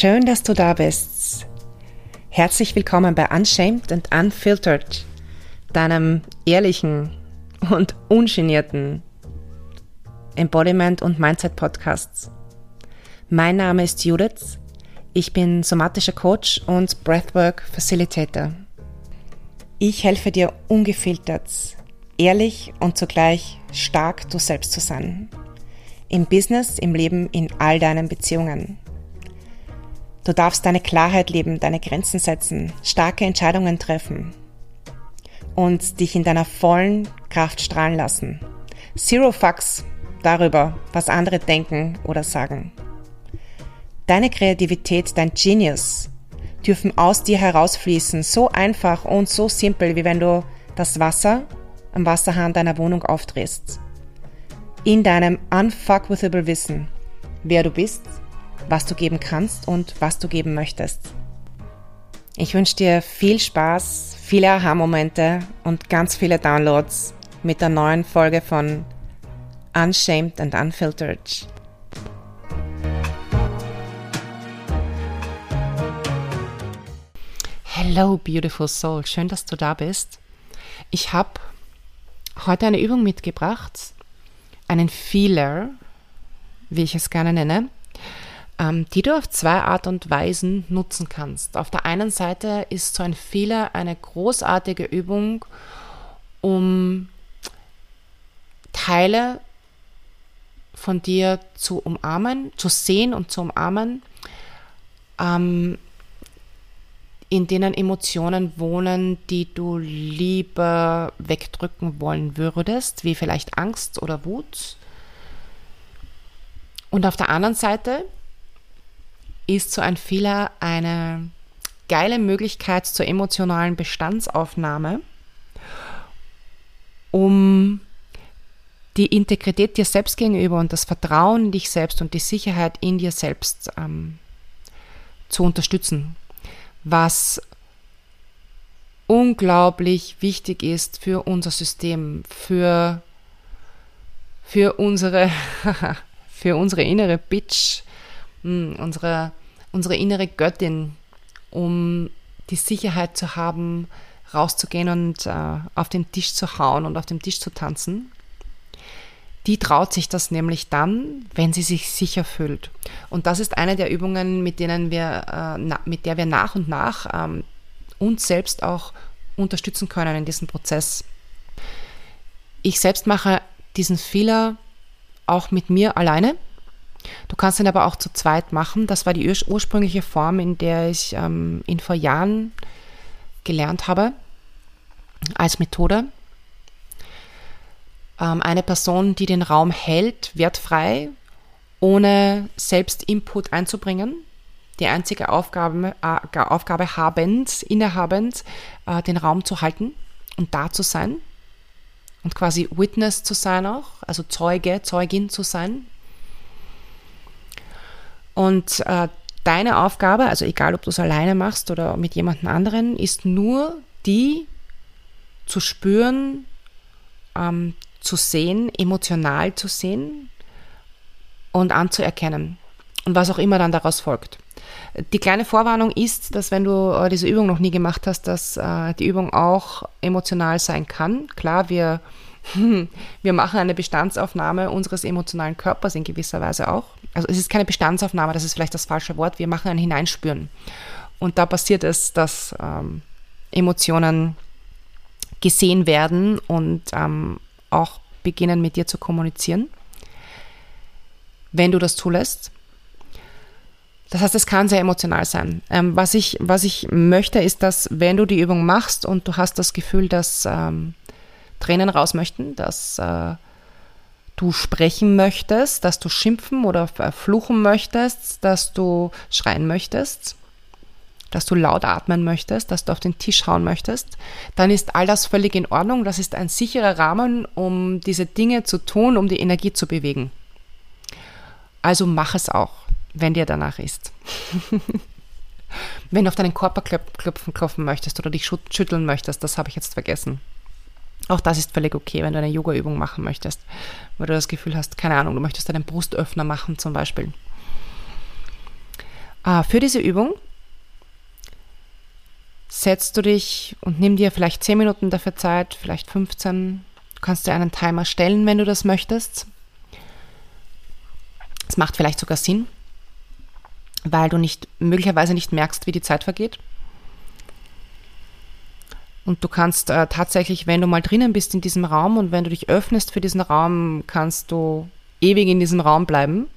Schön, dass du da bist. Herzlich willkommen bei Unshamed and Unfiltered, deinem ehrlichen und ungenierten Embodiment und Mindset Podcasts. Mein Name ist Judith. Ich bin somatischer Coach und Breathwork Facilitator. Ich helfe dir ungefiltert, ehrlich und zugleich stark du selbst zu sein. Im Business, im Leben, in all deinen Beziehungen. Du darfst deine Klarheit leben, deine Grenzen setzen, starke Entscheidungen treffen und dich in deiner vollen Kraft strahlen lassen. Zero Fucks darüber, was andere denken oder sagen. Deine Kreativität, dein Genius dürfen aus dir herausfließen, so einfach und so simpel, wie wenn du das Wasser am Wasserhahn deiner Wohnung aufdrehst. In deinem unfuckwithable Wissen, wer du bist, was du geben kannst und was du geben möchtest. Ich wünsche dir viel Spaß, viele Aha-Momente und ganz viele Downloads mit der neuen Folge von Unshamed and Unfiltered. Hello, beautiful soul. Schön, dass du da bist. Ich habe heute eine Übung mitgebracht, einen Feeler, wie ich es gerne nenne die du auf zwei Art und Weisen nutzen kannst. Auf der einen Seite ist so ein Fehler eine großartige Übung, um Teile von dir zu umarmen, zu sehen und zu umarmen, ähm, in denen Emotionen wohnen, die du lieber wegdrücken wollen würdest, wie vielleicht Angst oder Wut. Und auf der anderen Seite ist so ein Fehler eine geile Möglichkeit zur emotionalen Bestandsaufnahme, um die Integrität dir selbst gegenüber und das Vertrauen in dich selbst und die Sicherheit in dir selbst ähm, zu unterstützen, was unglaublich wichtig ist für unser System, für, für, unsere, für unsere innere Bitch, hm, unsere, unsere innere Göttin, um die Sicherheit zu haben, rauszugehen und äh, auf den Tisch zu hauen und auf dem Tisch zu tanzen. Die traut sich das nämlich dann, wenn sie sich sicher fühlt. Und das ist eine der Übungen, mit denen wir, äh, mit der wir nach und nach ähm, uns selbst auch unterstützen können in diesem Prozess. Ich selbst mache diesen Fehler auch mit mir alleine. Du kannst ihn aber auch zu zweit machen. Das war die ursprüngliche Form, in der ich ähm, ihn vor Jahren gelernt habe als Methode. Ähm, eine Person, die den Raum hält, wertfrei, ohne selbst Input einzubringen. Die einzige Aufgabe, äh, Aufgabe habend, innehabend, äh, den Raum zu halten und da zu sein und quasi Witness zu sein auch, also Zeuge, Zeugin zu sein und äh, deine Aufgabe, also egal ob du es alleine machst oder mit jemand anderen, ist nur die zu spüren, ähm, zu sehen, emotional zu sehen und anzuerkennen. Und was auch immer dann daraus folgt. Die kleine Vorwarnung ist, dass wenn du äh, diese Übung noch nie gemacht hast, dass äh, die Übung auch emotional sein kann. Klar, wir wir machen eine Bestandsaufnahme unseres emotionalen Körpers in gewisser Weise auch. Also es ist keine Bestandsaufnahme, das ist vielleicht das falsche Wort. Wir machen ein Hineinspüren. Und da passiert es, dass ähm, Emotionen gesehen werden und ähm, auch beginnen mit dir zu kommunizieren, wenn du das zulässt. Das heißt, es kann sehr emotional sein. Ähm, was, ich, was ich möchte, ist, dass wenn du die Übung machst und du hast das Gefühl, dass ähm, Tränen raus möchten, dass äh, du sprechen möchtest, dass du schimpfen oder fluchen möchtest, dass du schreien möchtest, dass du laut atmen möchtest, dass du auf den Tisch hauen möchtest, dann ist all das völlig in Ordnung. Das ist ein sicherer Rahmen, um diese Dinge zu tun, um die Energie zu bewegen. Also mach es auch, wenn dir danach ist. wenn du auf deinen Körper klopfen, klopfen möchtest oder dich schütteln möchtest, das habe ich jetzt vergessen. Auch das ist völlig okay, wenn du eine Yoga-Übung machen möchtest, weil du das Gefühl hast, keine Ahnung, du möchtest einen Brustöffner machen zum Beispiel. Äh, für diese Übung setzt du dich und nimm dir vielleicht 10 Minuten dafür Zeit, vielleicht 15. Du kannst dir einen Timer stellen, wenn du das möchtest. Es macht vielleicht sogar Sinn, weil du nicht möglicherweise nicht merkst, wie die Zeit vergeht. Und du kannst äh, tatsächlich, wenn du mal drinnen bist in diesem Raum und wenn du dich öffnest für diesen Raum, kannst du ewig in diesem Raum bleiben,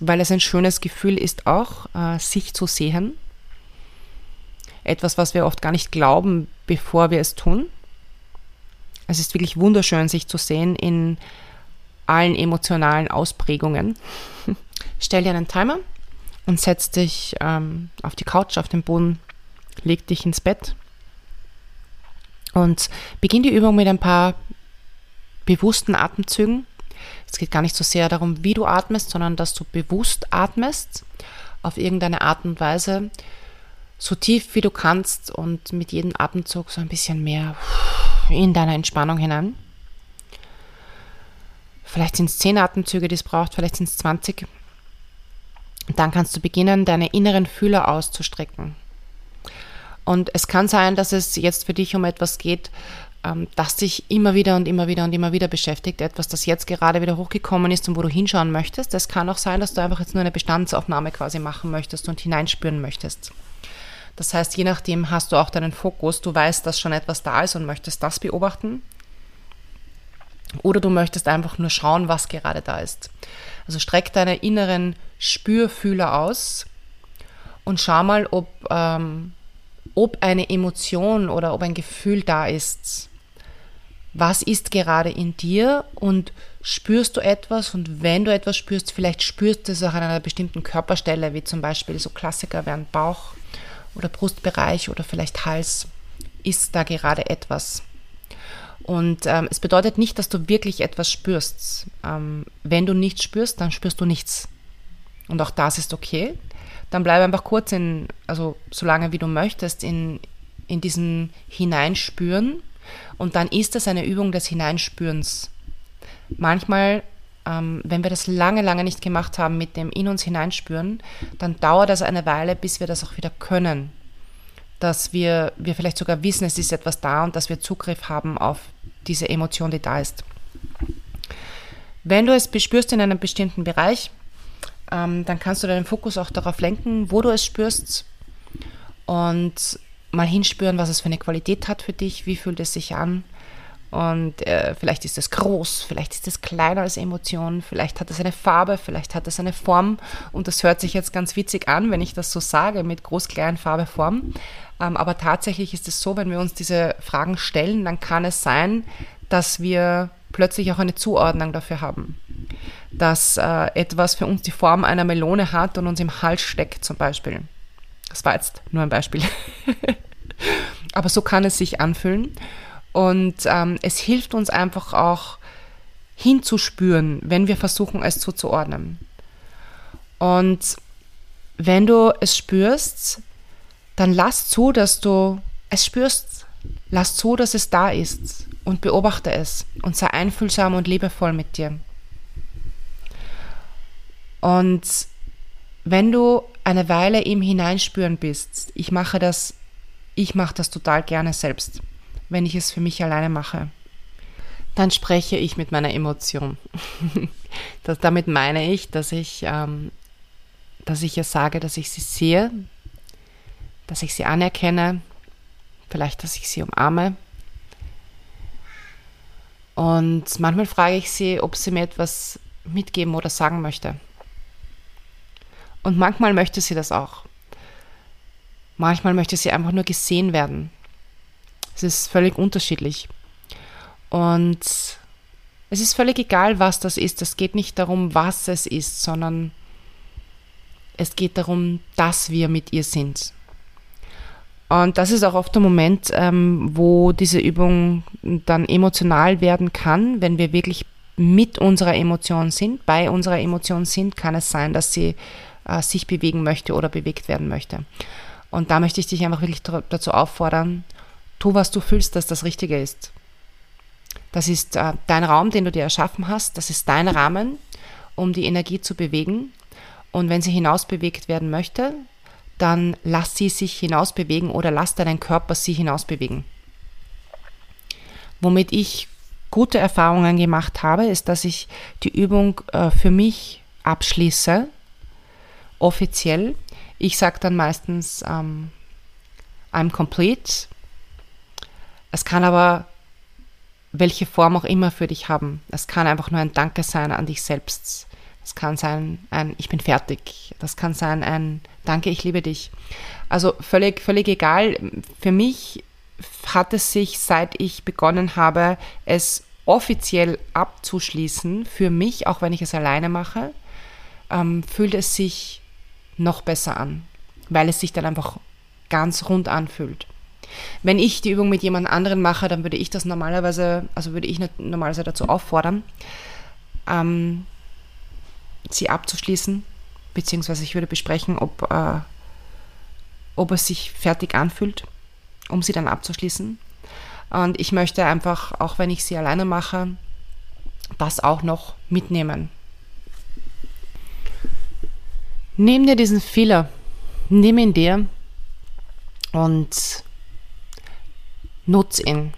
weil es ein schönes Gefühl ist auch, äh, sich zu sehen. Etwas, was wir oft gar nicht glauben, bevor wir es tun. Es ist wirklich wunderschön, sich zu sehen in allen emotionalen Ausprägungen. Stell dir einen Timer und setz dich ähm, auf die Couch, auf den Boden, leg dich ins Bett und beginn die Übung mit ein paar bewussten Atemzügen. Es geht gar nicht so sehr darum, wie du atmest, sondern dass du bewusst atmest, auf irgendeine Art und Weise, so tief wie du kannst und mit jedem Atemzug so ein bisschen mehr in deine Entspannung hinein. Vielleicht sind es 10 Atemzüge, die es braucht, vielleicht sind es 20. Und dann kannst du beginnen, deine inneren Fühler auszustrecken. Und es kann sein, dass es jetzt für dich um etwas geht, ähm, das dich immer wieder und immer wieder und immer wieder beschäftigt. Etwas, das jetzt gerade wieder hochgekommen ist und wo du hinschauen möchtest. Es kann auch sein, dass du einfach jetzt nur eine Bestandsaufnahme quasi machen möchtest und hineinspüren möchtest. Das heißt, je nachdem hast du auch deinen Fokus. Du weißt, dass schon etwas da ist und möchtest das beobachten. Oder du möchtest einfach nur schauen, was gerade da ist. Also streck deine inneren Spürfühler aus und schau mal, ob ähm, ob eine Emotion oder ob ein Gefühl da ist. Was ist gerade in dir und spürst du etwas und wenn du etwas spürst, vielleicht spürst du es auch an einer bestimmten Körperstelle, wie zum Beispiel so Klassiker wären Bauch oder Brustbereich oder vielleicht Hals, ist da gerade etwas. Und ähm, es bedeutet nicht, dass du wirklich etwas spürst. Ähm, wenn du nichts spürst, dann spürst du nichts. Und auch das ist okay dann bleib einfach kurz in, also so lange wie du möchtest, in, in diesem Hineinspüren. Und dann ist das eine Übung des Hineinspürens. Manchmal, ähm, wenn wir das lange, lange nicht gemacht haben mit dem in uns hineinspüren, dann dauert das eine Weile, bis wir das auch wieder können. Dass wir, wir vielleicht sogar wissen, es ist etwas da und dass wir Zugriff haben auf diese Emotion, die da ist. Wenn du es bespürst in einem bestimmten Bereich, ähm, dann kannst du deinen Fokus auch darauf lenken, wo du es spürst und mal hinspüren, was es für eine Qualität hat für dich, wie fühlt es sich an. Und äh, vielleicht ist es groß, vielleicht ist es kleiner als Emotion, vielleicht hat es eine Farbe, vielleicht hat es eine Form. Und das hört sich jetzt ganz witzig an, wenn ich das so sage, mit groß, klein, Farbe, Form. Ähm, aber tatsächlich ist es so, wenn wir uns diese Fragen stellen, dann kann es sein, dass wir plötzlich auch eine Zuordnung dafür haben dass äh, etwas für uns die Form einer Melone hat und uns im Hals steckt zum Beispiel. Das war jetzt nur ein Beispiel. Aber so kann es sich anfühlen. Und ähm, es hilft uns einfach auch hinzuspüren, wenn wir versuchen, es zuzuordnen. Und wenn du es spürst, dann lass zu, dass du es spürst. Lass zu, dass es da ist und beobachte es und sei einfühlsam und liebevoll mit dir. Und wenn du eine Weile im Hineinspüren bist, ich mache das, ich mache das total gerne selbst, wenn ich es für mich alleine mache, dann spreche ich mit meiner Emotion. das, damit meine ich, dass ich, ähm, dass ich ihr sage, dass ich sie sehe, dass ich sie anerkenne, vielleicht, dass ich sie umarme. Und manchmal frage ich sie, ob sie mir etwas mitgeben oder sagen möchte. Und manchmal möchte sie das auch. Manchmal möchte sie einfach nur gesehen werden. Es ist völlig unterschiedlich. Und es ist völlig egal, was das ist. Es geht nicht darum, was es ist, sondern es geht darum, dass wir mit ihr sind. Und das ist auch oft der Moment, ähm, wo diese Übung dann emotional werden kann, wenn wir wirklich mit unserer Emotion sind, bei unserer Emotion sind, kann es sein, dass sie äh, sich bewegen möchte oder bewegt werden möchte. Und da möchte ich dich einfach wirklich dazu auffordern, tu, was du fühlst, dass das Richtige ist. Das ist äh, dein Raum, den du dir erschaffen hast, das ist dein Rahmen, um die Energie zu bewegen. Und wenn sie hinausbewegt werden möchte, dann lass sie sich hinausbewegen oder lass deinen Körper sie hinausbewegen. Womit ich gute Erfahrungen gemacht habe, ist, dass ich die Übung äh, für mich abschließe, offiziell. Ich sage dann meistens, ähm, I'm complete. Es kann aber welche Form auch immer für dich haben. Es kann einfach nur ein Danke sein an dich selbst. Es kann sein ein Ich bin fertig. Das kann sein ein Danke, ich liebe dich. Also völlig, völlig egal. Für mich hat es sich, seit ich begonnen habe, es offiziell abzuschließen, für mich, auch wenn ich es alleine mache, ähm, fühlt es sich noch besser an, weil es sich dann einfach ganz rund anfühlt. Wenn ich die Übung mit jemand anderen mache, dann würde ich das normalerweise, also würde ich normalerweise dazu auffordern, ähm, sie abzuschließen, beziehungsweise ich würde besprechen, ob, äh, ob es sich fertig anfühlt, um sie dann abzuschließen. Und ich möchte einfach, auch wenn ich sie alleine mache, das auch noch mitnehmen. Nimm dir diesen Fehler, nimm ihn dir und nutz ihn.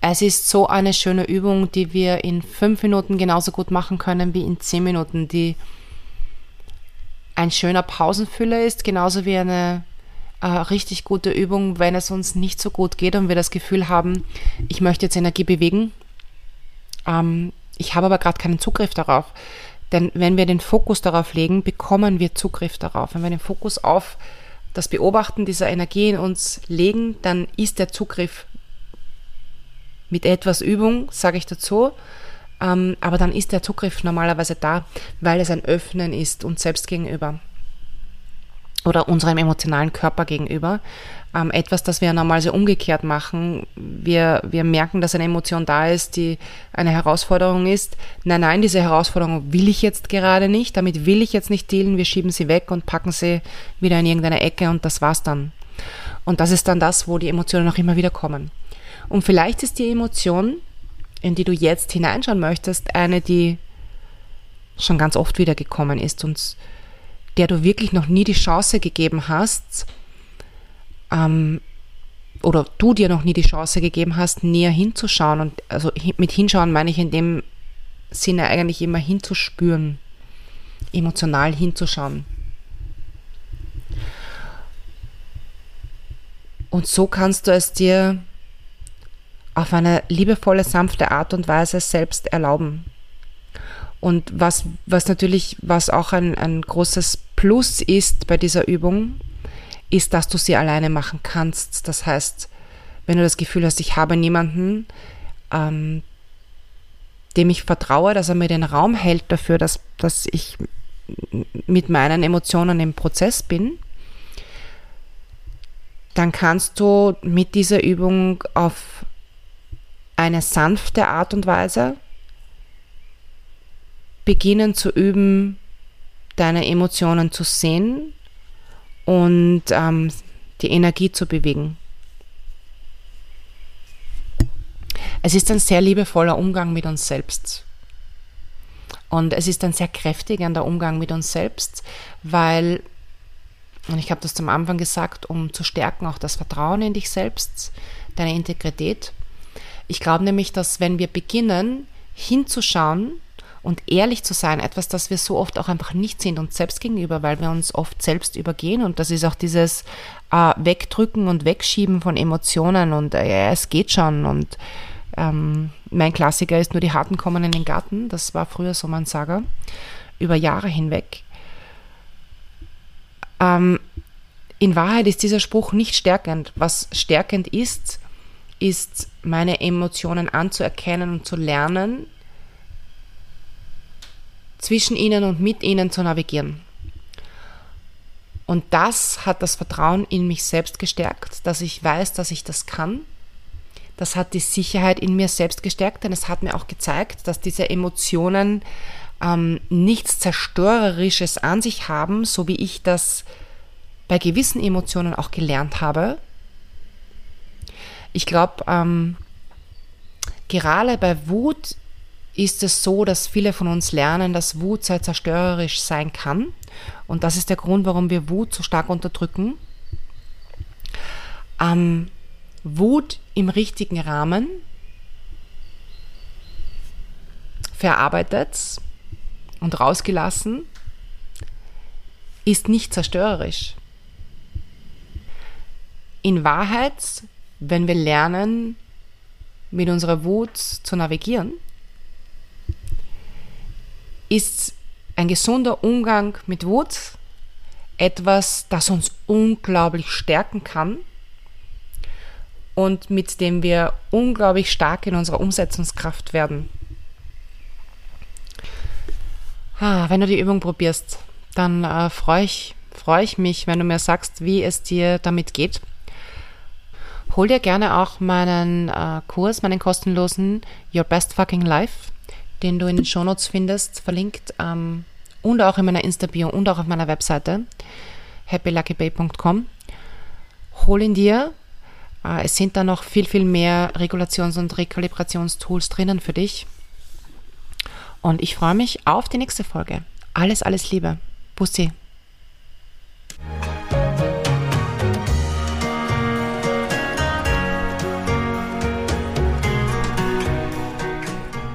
Es ist so eine schöne Übung, die wir in fünf Minuten genauso gut machen können wie in zehn Minuten, die ein schöner Pausenfüller ist, genauso wie eine äh, richtig gute Übung, wenn es uns nicht so gut geht und wir das Gefühl haben, ich möchte jetzt Energie bewegen. Ähm, ich habe aber gerade keinen Zugriff darauf. Denn wenn wir den Fokus darauf legen, bekommen wir Zugriff darauf. Wenn wir den Fokus auf das Beobachten dieser Energie in uns legen, dann ist der Zugriff mit etwas Übung, sage ich dazu, ähm, aber dann ist der Zugriff normalerweise da, weil es ein Öffnen ist uns selbst gegenüber oder unserem emotionalen Körper gegenüber. Ähm, etwas, das wir normalerweise umgekehrt machen. Wir, wir merken, dass eine Emotion da ist, die eine Herausforderung ist. Nein, nein, diese Herausforderung will ich jetzt gerade nicht. Damit will ich jetzt nicht dealen. Wir schieben sie weg und packen sie wieder in irgendeine Ecke und das war's dann. Und das ist dann das, wo die Emotionen auch immer wieder kommen. Und vielleicht ist die Emotion, in die du jetzt hineinschauen möchtest, eine, die schon ganz oft wieder gekommen ist und der du wirklich noch nie die Chance gegeben hast, ähm, oder du dir noch nie die Chance gegeben hast, näher hinzuschauen. Und also mit hinschauen meine ich in dem Sinne eigentlich immer hinzuspüren, emotional hinzuschauen. Und so kannst du es dir auf eine liebevolle, sanfte Art und Weise selbst erlauben. Und was, was natürlich, was auch ein, ein großes Plus ist bei dieser Übung, ist, dass du sie alleine machen kannst. Das heißt, wenn du das Gefühl hast, ich habe niemanden, ähm, dem ich vertraue, dass er mir den Raum hält dafür, dass, dass ich mit meinen Emotionen im Prozess bin, dann kannst du mit dieser Übung auf eine sanfte Art und Weise beginnen zu üben, deine Emotionen zu sehen und ähm, die Energie zu bewegen. Es ist ein sehr liebevoller Umgang mit uns selbst. Und es ist ein sehr kräftigender Umgang mit uns selbst, weil, und ich habe das zum Anfang gesagt, um zu stärken auch das Vertrauen in dich selbst, deine Integrität. Ich glaube nämlich, dass wenn wir beginnen hinzuschauen, und ehrlich zu sein, etwas, das wir so oft auch einfach nicht sind uns selbst gegenüber, weil wir uns oft selbst übergehen und das ist auch dieses äh, Wegdrücken und Wegschieben von Emotionen und äh, es geht schon und ähm, mein Klassiker ist nur die Harten kommen in den Garten, das war früher so mein Sager, über Jahre hinweg. Ähm, in Wahrheit ist dieser Spruch nicht stärkend. Was stärkend ist, ist meine Emotionen anzuerkennen und zu lernen, zwischen ihnen und mit ihnen zu navigieren. Und das hat das Vertrauen in mich selbst gestärkt, dass ich weiß, dass ich das kann. Das hat die Sicherheit in mir selbst gestärkt, denn es hat mir auch gezeigt, dass diese Emotionen ähm, nichts Zerstörerisches an sich haben, so wie ich das bei gewissen Emotionen auch gelernt habe. Ich glaube, ähm, gerade bei Wut ist es so, dass viele von uns lernen, dass Wut sehr zerstörerisch sein kann. Und das ist der Grund, warum wir Wut so stark unterdrücken. Ähm, Wut im richtigen Rahmen verarbeitet und rausgelassen ist nicht zerstörerisch. In Wahrheit, wenn wir lernen, mit unserer Wut zu navigieren, ist ein gesunder Umgang mit Wut etwas, das uns unglaublich stärken kann und mit dem wir unglaublich stark in unserer Umsetzungskraft werden. Ah, wenn du die Übung probierst, dann äh, freue ich, freu ich mich, wenn du mir sagst, wie es dir damit geht. Hol dir gerne auch meinen äh, Kurs, meinen kostenlosen Your Best Fucking Life den du in den Shownotes findest, verlinkt ähm, und auch in meiner Insta-Bio und auch auf meiner Webseite happyluckybay.com. Hol ihn dir. Äh, es sind da noch viel, viel mehr Regulations- und Rekalibrationstools drinnen für dich. Und ich freue mich auf die nächste Folge. Alles, alles Liebe. Bussi.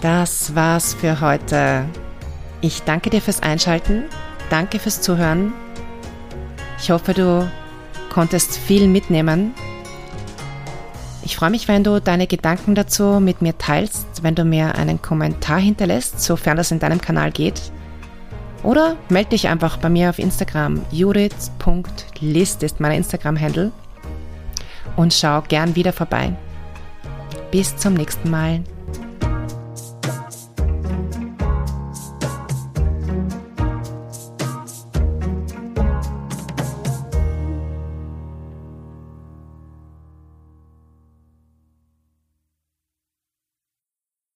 Das war's für heute. Ich danke dir fürs Einschalten, danke fürs Zuhören. Ich hoffe, du konntest viel mitnehmen. Ich freue mich, wenn du deine Gedanken dazu mit mir teilst, wenn du mir einen Kommentar hinterlässt, sofern das in deinem Kanal geht. Oder melde dich einfach bei mir auf Instagram. judith.list ist mein Instagram-Handle. Und schau gern wieder vorbei. Bis zum nächsten Mal.